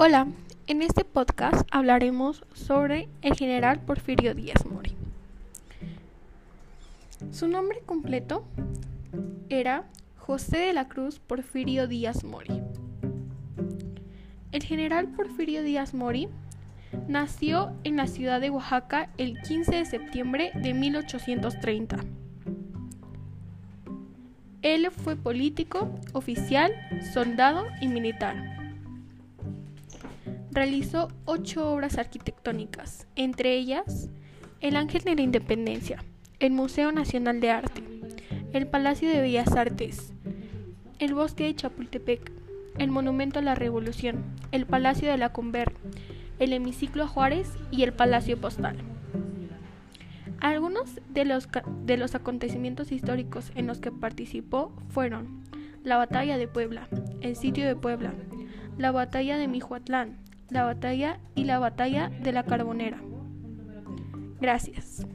Hola, en este podcast hablaremos sobre el general Porfirio Díaz Mori. Su nombre completo era José de la Cruz Porfirio Díaz Mori. El general Porfirio Díaz Mori nació en la ciudad de Oaxaca el 15 de septiembre de 1830. Él fue político, oficial, soldado y militar. Realizó ocho obras arquitectónicas, entre ellas el Ángel de la Independencia, el Museo Nacional de Arte, el Palacio de Bellas Artes, el Bosque de Chapultepec, el Monumento a la Revolución, el Palacio de la Conver, el Hemiciclo Juárez y el Palacio Postal. Algunos de los, de los acontecimientos históricos en los que participó fueron la Batalla de Puebla, el Sitio de Puebla, la Batalla de Mijuatlán, la batalla y la batalla de la Carbonera. Gracias.